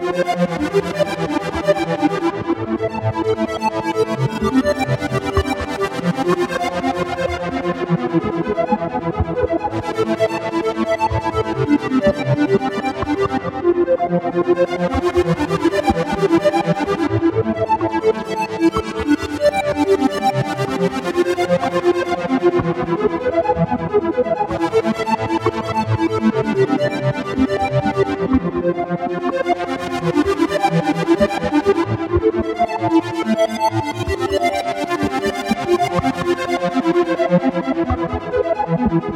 Thank